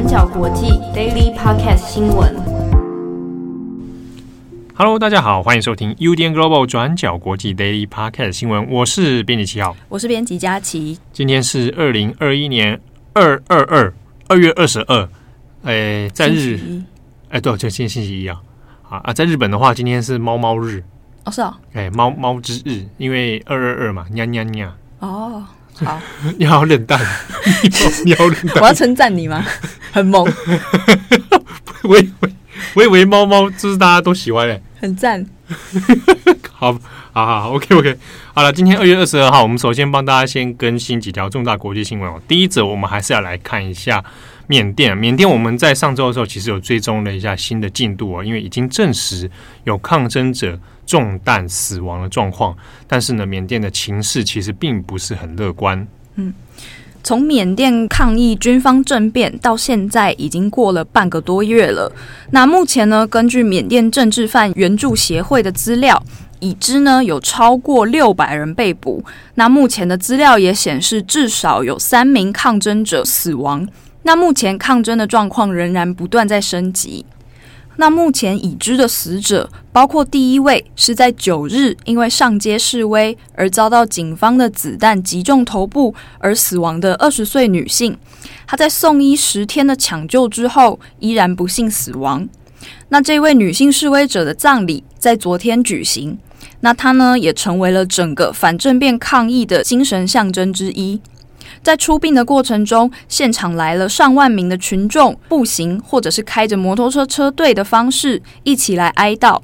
转角国际 Daily Podcast 新闻。Hello，大家好，欢迎收听 UDN Global 转角国际 Daily Podcast 新闻。我是编辑七号，我是编辑佳琪。今天是二零二一年二二二二月二十二。哎，在日，哎，对，就今天星期一啊。啊啊，在日本的话，今天是猫猫日。哦，是哦。哎，猫猫之日，因为二二二嘛，nha nha nha。哦。好，你好冷淡，你好冷淡。我要称赞你吗？很萌。我以为我以为猫猫就是大家都喜欢嘞，很赞。好，好好，OK OK。好了，今天二月二十二号，我们首先帮大家先更新几条重大国际新闻哦。第一则，我们还是要来看一下缅甸。缅甸我们在上周的时候其实有追踪了一下新的进度哦，因为已经证实有抗争者。中弹死亡的状况，但是呢，缅甸的情势其实并不是很乐观。嗯，从缅甸抗议军方政变到现在，已经过了半个多月了。那目前呢，根据缅甸政治犯援助协会的资料，已知呢有超过六百人被捕。那目前的资料也显示，至少有三名抗争者死亡。那目前抗争的状况仍然不断在升级。那目前已知的死者，包括第一位是在九日因为上街示威而遭到警方的子弹击中头部而死亡的二十岁女性。她在送医十天的抢救之后，依然不幸死亡。那这位女性示威者的葬礼在昨天举行。那她呢，也成为了整个反政变抗议的精神象征之一。在出殡的过程中，现场来了上万名的群众，步行或者是开着摩托车车队的方式一起来哀悼。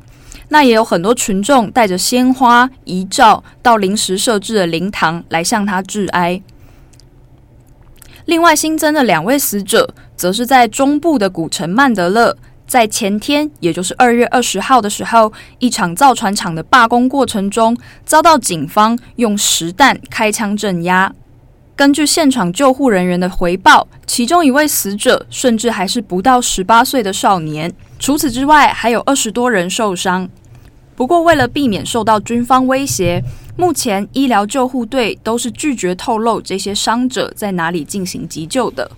那也有很多群众带着鲜花、遗照到临时设置的灵堂来向他致哀。另外新增的两位死者，则是在中部的古城曼德勒，在前天，也就是二月二十号的时候，一场造船厂的罢工过程中，遭到警方用实弹开枪镇压。根据现场救护人员的回报，其中一位死者甚至还是不到十八岁的少年。除此之外，还有二十多人受伤。不过，为了避免受到军方威胁，目前医疗救护队都是拒绝透露这些伤者在哪里进行急救的。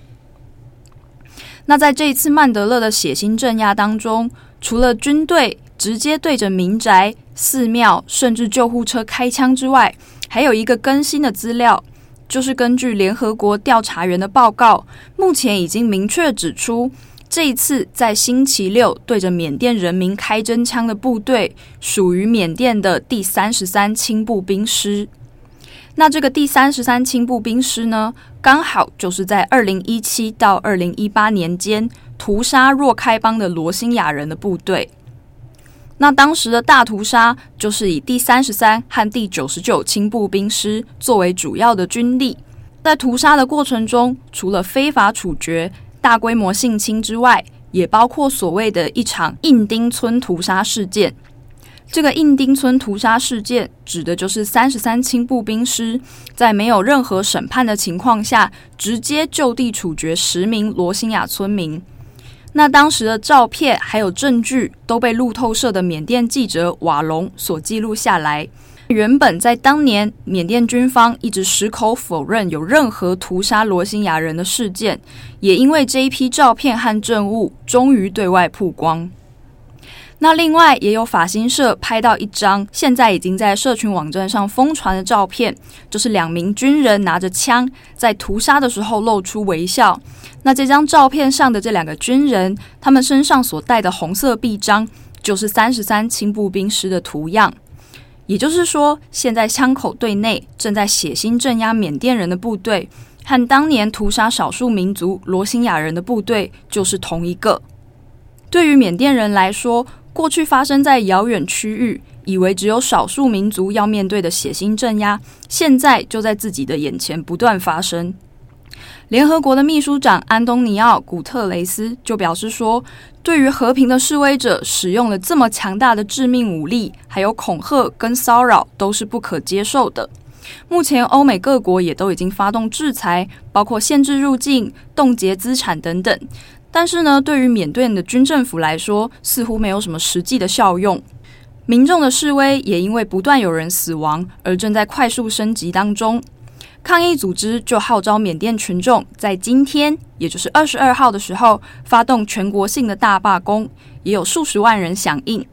那在这一次曼德勒的血腥镇压当中，除了军队直接对着民宅、寺庙甚至救护车开枪之外，还有一个更新的资料。就是根据联合国调查员的报告，目前已经明确指出，这一次在星期六对着缅甸人民开真枪的部队，属于缅甸的第三十三轻步兵师。那这个第三十三轻步兵师呢，刚好就是在二零一七到二零一八年间屠杀若开邦的罗兴亚人的部队。那当时的大屠杀就是以第三十三和第九十九轻步兵师作为主要的军力，在屠杀的过程中，除了非法处决、大规模性侵之外，也包括所谓的一场印丁村屠杀事件。这个印丁村屠杀事件指的就是三十三轻步兵师在没有任何审判的情况下，直接就地处决十名罗兴亚村民。那当时的照片还有证据都被路透社的缅甸记者瓦隆所记录下来。原本在当年，缅甸军方一直矢口否认有任何屠杀罗兴亚人的事件，也因为这一批照片和证物终于对外曝光。那另外也有法新社拍到一张现在已经在社群网站上疯传的照片，就是两名军人拿着枪在屠杀的时候露出微笑。那这张照片上的这两个军人，他们身上所戴的红色臂章，就是三十三轻步兵师的图样。也就是说，现在枪口对内正在血腥镇压缅甸人的部队，和当年屠杀少数民族罗兴亚人的部队就是同一个。对于缅甸人来说，过去发生在遥远区域，以为只有少数民族要面对的血腥镇压，现在就在自己的眼前不断发生。联合国的秘书长安东尼奥·古特雷斯就表示说，对于和平的示威者使用了这么强大的致命武力，还有恐吓跟骚扰，都是不可接受的。目前，欧美各国也都已经发动制裁，包括限制入境、冻结资产等等。但是呢，对于缅甸的军政府来说，似乎没有什么实际的效用。民众的示威也因为不断有人死亡而正在快速升级当中。抗议组织就号召缅甸群众在今天，也就是二十二号的时候，发动全国性的大罢工，也有数十万人响应。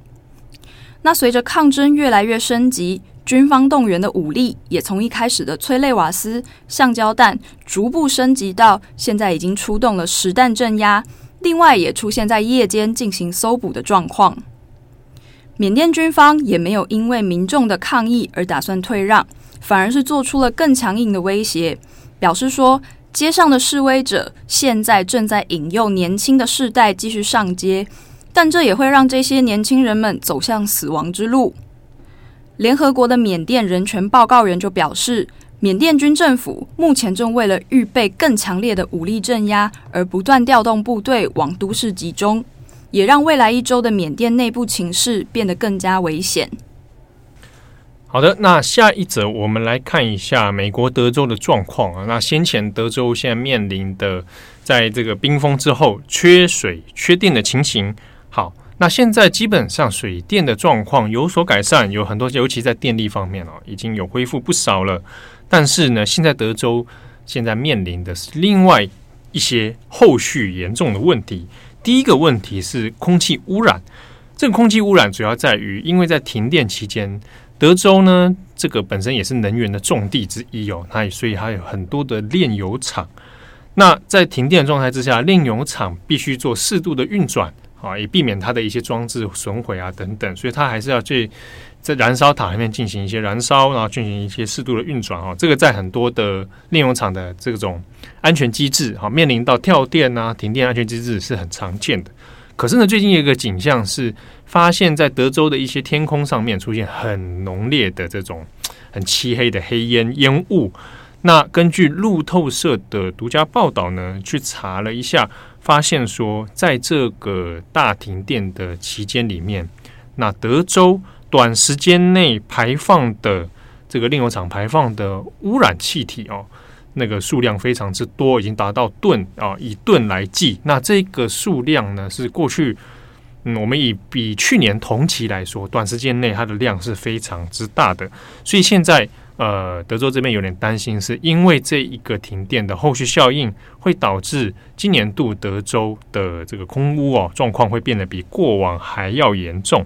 那随着抗争越来越升级，军方动员的武力也从一开始的催泪瓦斯、橡胶弹，逐步升级到现在已经出动了实弹镇压。另外，也出现在夜间进行搜捕的状况。缅甸军方也没有因为民众的抗议而打算退让，反而是做出了更强硬的威胁，表示说街上的示威者现在正在引诱年轻的世代继续上街，但这也会让这些年轻人们走向死亡之路。联合国的缅甸人权报告人就表示，缅甸军政府目前正为了预备更强烈的武力镇压而不断调动部队往都市集中。也让未来一周的缅甸内部情势变得更加危险。好的，那下一则我们来看一下美国德州的状况啊。那先前德州现在面临的，在这个冰封之后缺水、缺电的情形。那现在基本上水电的状况有所改善，有很多，尤其在电力方面哦，已经有恢复不少了。但是呢，现在德州现在面临的是另外一些后续严重的问题。第一个问题是空气污染，这个空气污染主要在于，因为在停电期间，德州呢这个本身也是能源的重地之一哦，那所以它有很多的炼油厂。那在停电状态之下，炼油厂必须做适度的运转啊，以避免它的一些装置损毁啊等等，所以它还是要去在燃烧塔里面进行一些燃烧，然后进行一些适度的运转啊。这个在很多的炼油厂的这种。安全机制，哈，面临到跳电啊、停电，安全机制是很常见的。可是呢，最近有一个景象是，发现在德州的一些天空上面出现很浓烈的这种很漆黑的黑烟烟雾。那根据路透社的独家报道呢，去查了一下，发现说，在这个大停电的期间里面，那德州短时间内排放的这个炼油厂排放的污染气体哦。那个数量非常之多，已经达到吨啊，以吨来计。那这个数量呢，是过去嗯，我们以比去年同期来说，短时间内它的量是非常之大的。所以现在呃，德州这边有点担心，是因为这一个停电的后续效应，会导致今年度德州的这个空污哦状况会变得比过往还要严重。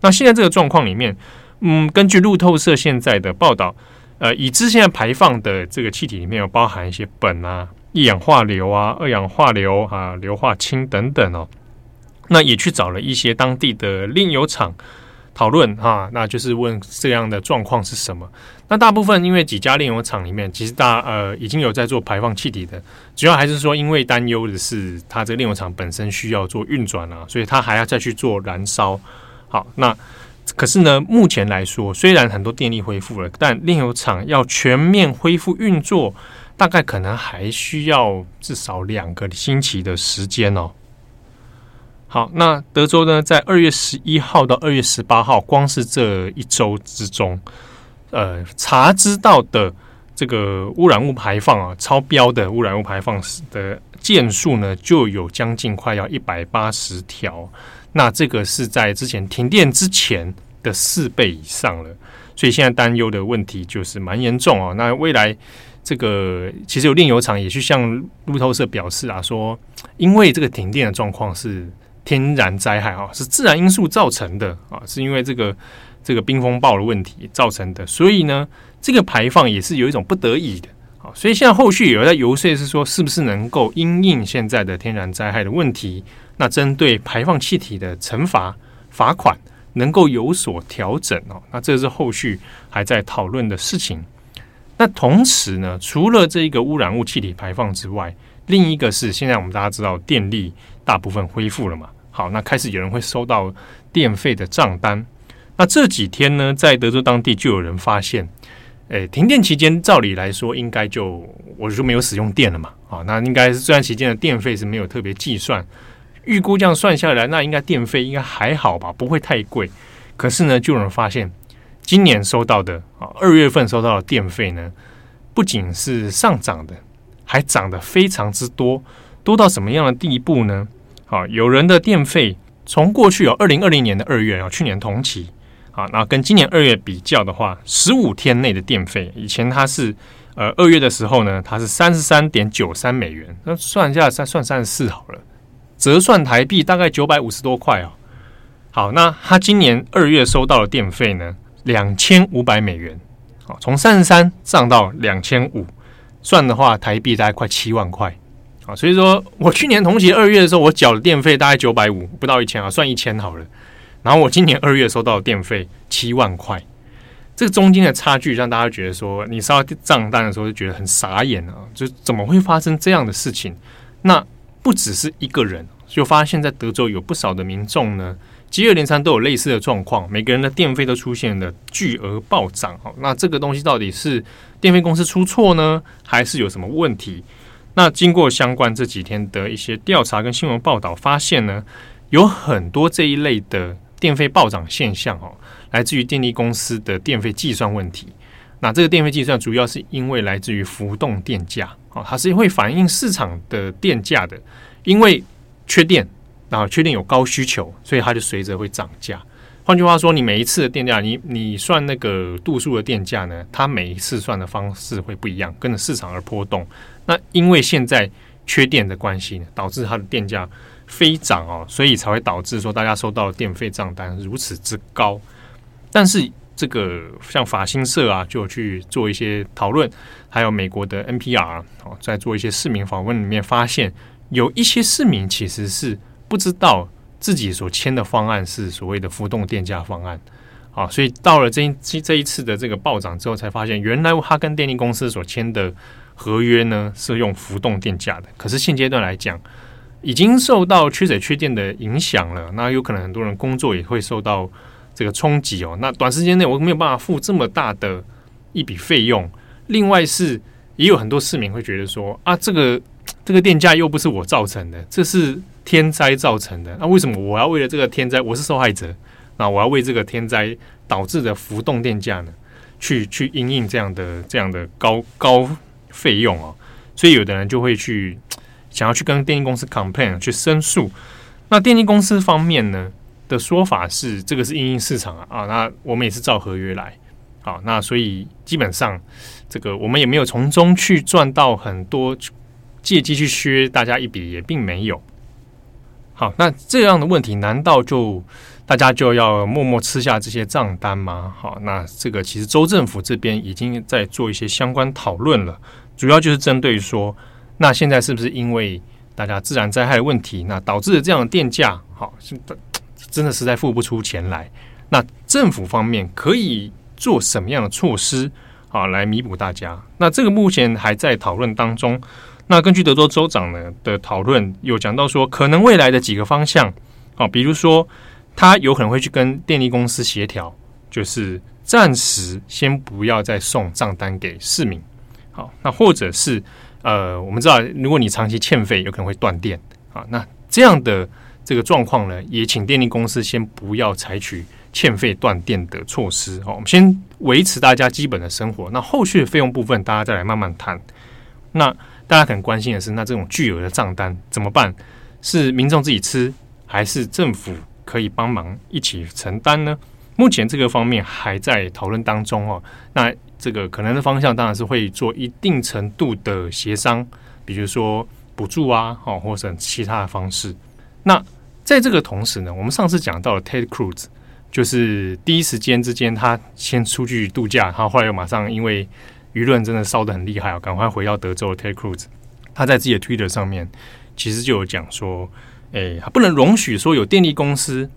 那现在这个状况里面，嗯，根据路透社现在的报道。呃，已知现在排放的这个气体里面有包含一些苯啊、一氧化硫啊、二氧化硫啊、硫化氢等等哦。那也去找了一些当地的炼油厂讨论哈，那就是问这样的状况是什么。那大部分因为几家炼油厂里面其实大呃已经有在做排放气体的，主要还是说因为担忧的是它这个炼油厂本身需要做运转啊，所以它还要再去做燃烧。好，那。可是呢，目前来说，虽然很多电力恢复了，但炼油厂要全面恢复运作，大概可能还需要至少两个星期的时间哦。好，那德州呢，在二月十一号到二月十八号，光是这一周之中，呃，查知到的这个污染物排放啊，超标的污染物排放的件数呢，就有将近快要一百八十条。那这个是在之前停电之前的四倍以上了，所以现在担忧的问题就是蛮严重哦。那未来这个其实有炼油厂也去向路透社表示啊，说因为这个停电的状况是天然灾害啊，是自然因素造成的啊，是因为这个这个冰风暴的问题造成的，所以呢，这个排放也是有一种不得已的啊。所以现在后续有在游说是说，是不是能够因应现在的天然灾害的问题？那针对排放气体的惩罚罚款能够有所调整哦，那这是后续还在讨论的事情。那同时呢，除了这一个污染物气体排放之外，另一个是现在我们大家知道电力大部分恢复了嘛？好，那开始有人会收到电费的账单。那这几天呢，在德州当地就有人发现，诶，停电期间照理来说应该就我就没有使用电了嘛？啊，那应该是这段期间的电费是没有特别计算。预估这样算下来，那应该电费应该还好吧，不会太贵。可是呢，就有人发现，今年收到的啊，二月份收到的电费呢，不仅是上涨的，还涨得非常之多，多到什么样的地步呢？啊，有人的电费从过去有二零二零年的二月啊，去年同期啊，那跟今年二月比较的话，十五天内的电费，以前它是呃二月的时候呢，它是三十三点九三美元，那算一下算算三十四好了，折算台币大概九百五十多块哦。好，那他今年二月收到的电费呢，两千五百美元，好，从三十三涨到两千五，算的话台币大概快七万块，所以说我去年同期二月的时候，我缴的电费大概九百五，不到一千啊，算一千好了。然后我今年二月收到的电费七万块，这个中间的差距让大家觉得说，你收到账单的时候就觉得很傻眼啊，就怎么会发生这样的事情？那不只是一个人，就发现在德州有不少的民众呢。接二连三都有类似的状况，每个人的电费都出现了巨额暴涨。那这个东西到底是电费公司出错呢，还是有什么问题？那经过相关这几天的一些调查跟新闻报道，发现呢，有很多这一类的电费暴涨现象哦，来自于电力公司的电费计算问题。那这个电费计算主要是因为来自于浮动电价，哦，它是会反映市场的电价的，因为缺电。然后缺电有高需求，所以它就随着会涨价。换句话说，你每一次的电价，你你算那个度数的电价呢，它每一次算的方式会不一样，跟着市场而波动。那因为现在缺电的关系呢，导致它的电价飞涨哦，所以才会导致说大家收到电费账单如此之高。但是这个像法新社啊，就去做一些讨论，还有美国的 NPR 哦，在做一些市民访问里面发现，有一些市民其实是。不知道自己所签的方案是所谓的浮动电价方案，啊，所以到了这一这一次的这个暴涨之后，才发现原来他跟电力公司所签的合约呢是用浮动电价的。可是现阶段来讲，已经受到缺水缺电的影响了，那有可能很多人工作也会受到这个冲击哦。那短时间内我没有办法付这么大的一笔费用。另外是也有很多市民会觉得说啊，这个这个电价又不是我造成的，这是。天灾造成的，那为什么我要为了这个天灾，我是受害者，那我要为这个天灾导致的浮动电价呢，去去因应这样的这样的高高费用哦，所以有的人就会去想要去跟电力公司 complain 去申诉。那电力公司方面呢的说法是，这个是因应市场啊，啊，那我们也是照合约来，好，那所以基本上这个我们也没有从中去赚到很多，借机去削大家一笔，也并没有。好，那这样的问题，难道就大家就要默默吃下这些账单吗？好，那这个其实州政府这边已经在做一些相关讨论了，主要就是针对说，那现在是不是因为大家自然灾害的问题，那导致了这样的电价，好，真的实在付不出钱来，那政府方面可以做什么样的措施，好，来弥补大家？那这个目前还在讨论当中。那根据德州州长呢的讨论，有讲到说，可能未来的几个方向，啊，比如说他有可能会去跟电力公司协调，就是暂时先不要再送账单给市民，好，那或者是呃，我们知道，如果你长期欠费，有可能会断电，啊，那这样的这个状况呢，也请电力公司先不要采取欠费断电的措施，好，我们先维持大家基本的生活，那后续费用部分，大家再来慢慢谈，那。大家很关心的是，那这种巨额的账单怎么办？是民众自己吃，还是政府可以帮忙一起承担呢？目前这个方面还在讨论当中哦。那这个可能的方向当然是会做一定程度的协商，比如说补助啊，哦，或者其他的方式。那在这个同时呢，我们上次讲到了 Ted Cruz，就是第一时间之间他先出去度假，然后后来又马上因为。舆论真的烧得很厉害啊！赶快回到德州的 Ted Cruz，他在自己的 Twitter 上面其实就有讲说，诶，他不能容许说有电力公司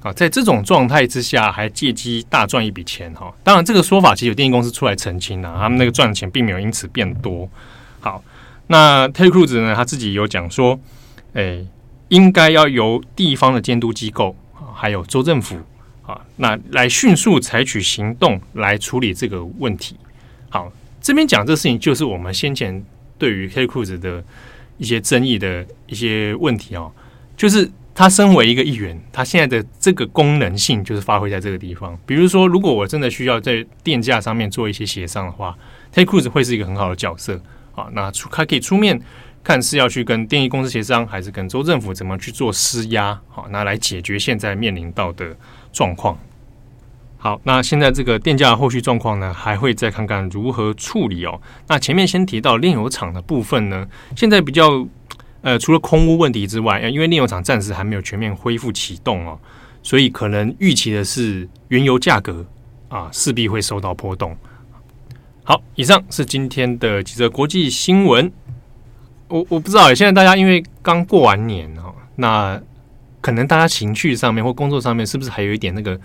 啊，在这种状态之下还借机大赚一笔钱哈。当然，这个说法其实有电力公司出来澄清了，他们那个赚的钱并没有因此变多。好，那 Ted Cruz 呢，他自己有讲说，诶，应该要由地方的监督机构啊还有州政府啊，那来迅速采取行动来处理这个问题。好。这边讲这个事情，就是我们先前对于 Ted Cruz 的一些争议的一些问题哦，就是他身为一个议员，他现在的这个功能性就是发挥在这个地方。比如说，如果我真的需要在电价上面做一些协商的话黑裤子会是一个很好的角色啊。那出他可以出面看是要去跟电力公司协商，还是跟州政府怎么去做施压，好，那来解决现在面临到的状况。好，那现在这个电价后续状况呢，还会再看看如何处理哦。那前面先提到炼油厂的部分呢，现在比较呃，除了空污问题之外，因为炼油厂暂时还没有全面恢复启动哦，所以可能预期的是原油价格啊势必会受到波动。好，以上是今天的几则国际新闻。我我不知道，现在大家因为刚过完年哦，那可能大家情绪上面或工作上面是不是还有一点那个？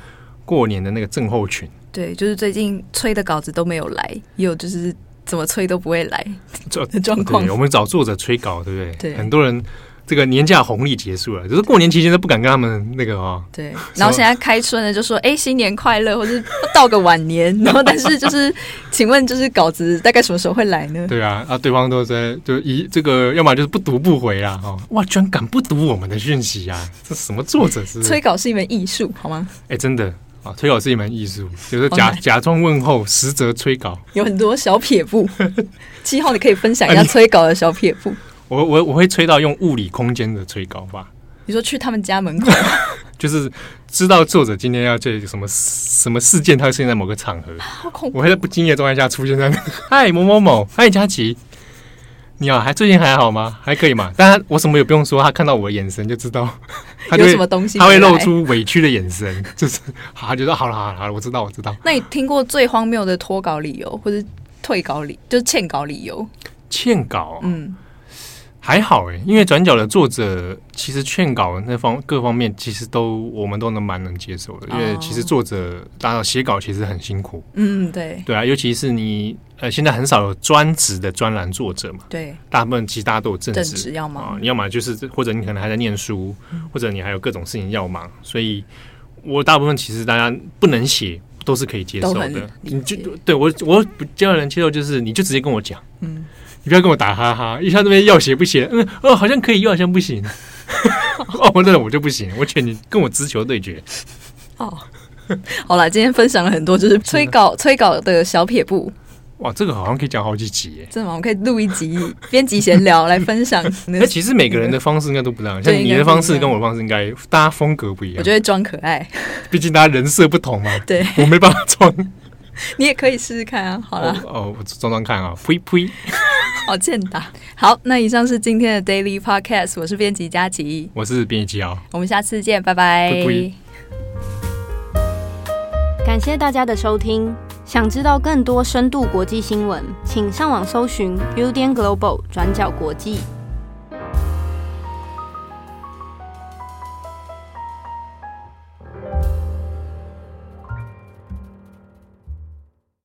过年的那个症候群，对，就是最近催的稿子都没有来，也有就是怎么催都不会来 的状况。我们找作者催稿，对不对？对，很多人这个年假红利结束了，就是过年期间都不敢跟他们那个哦。对，然后现在开春了，就说哎，新年快乐，或是道个晚年。然后但是就是，请问就是稿子大概什么时候会来呢？对啊，啊，对方都在就一这个，要么就是不读不回啊。哦，哇，居然敢不读我们的讯息啊？这什么作者是？催稿是一门艺术，好吗？哎，真的。啊，催稿是一门艺术，就是假假装问候，实则催稿，有很多小撇步。七号，你可以分享一下催稿的小撇步。我我我会催到用物理空间的催稿吧。你说去他们家门口，就是知道作者今天要这什么什么事件，他会出现在某个场合。好恐怖！我会在不经意的状态下出现在那。嗨，某某某，嗨，佳琪。你好，还最近还好吗？还可以嘛？当然，我什么也不用说，他看到我的眼神就知道，他就有什么东西，他会露出委屈的眼神，就是，他觉得好了好了好了，我知道我知道。那你听过最荒谬的脱稿理由，或者退稿理，就是欠稿理由？欠稿，嗯。还好哎，因为转角的作者其实劝稿那方各方面其实都我们都能蛮能接受的，因为其实作者当然写稿其实很辛苦，嗯对对啊，尤其是你呃现在很少有专职的专栏作者嘛，对，大部分其实大家都有正职要忙啊，你要么就是或者你可能还在念书，或者你还有各种事情要忙，所以我大部分其实大家不能写都是可以接受的，你就对我我比较能接受就是你就直接跟我讲，嗯。你不要跟我打哈哈，一下这边要写不写？嗯哦，好像可以，又好像不行。哦，那我就不行，我劝你跟我直球对决。哦，好了，今天分享了很多就是催稿催稿的小撇步。哇，这个好像可以讲好几集耶！真的吗？我们可以录一集编辑闲聊来分享。那其实每个人的方式应该都不一样，像你的方式跟我的方式应该大家风格不一样。我觉得装可爱，毕竟大家人设不同嘛。对，我没办法装。你也可以试试看啊！好了，哦，我装装看啊！呸呸，好欠打。好，那以上是今天的 Daily Podcast，我是编辑佳琪，我是编辑哦，我们下次见，拜拜。感谢大家的收听，想知道更多深度国际新闻，请上网搜寻 Udan Global 转角国际。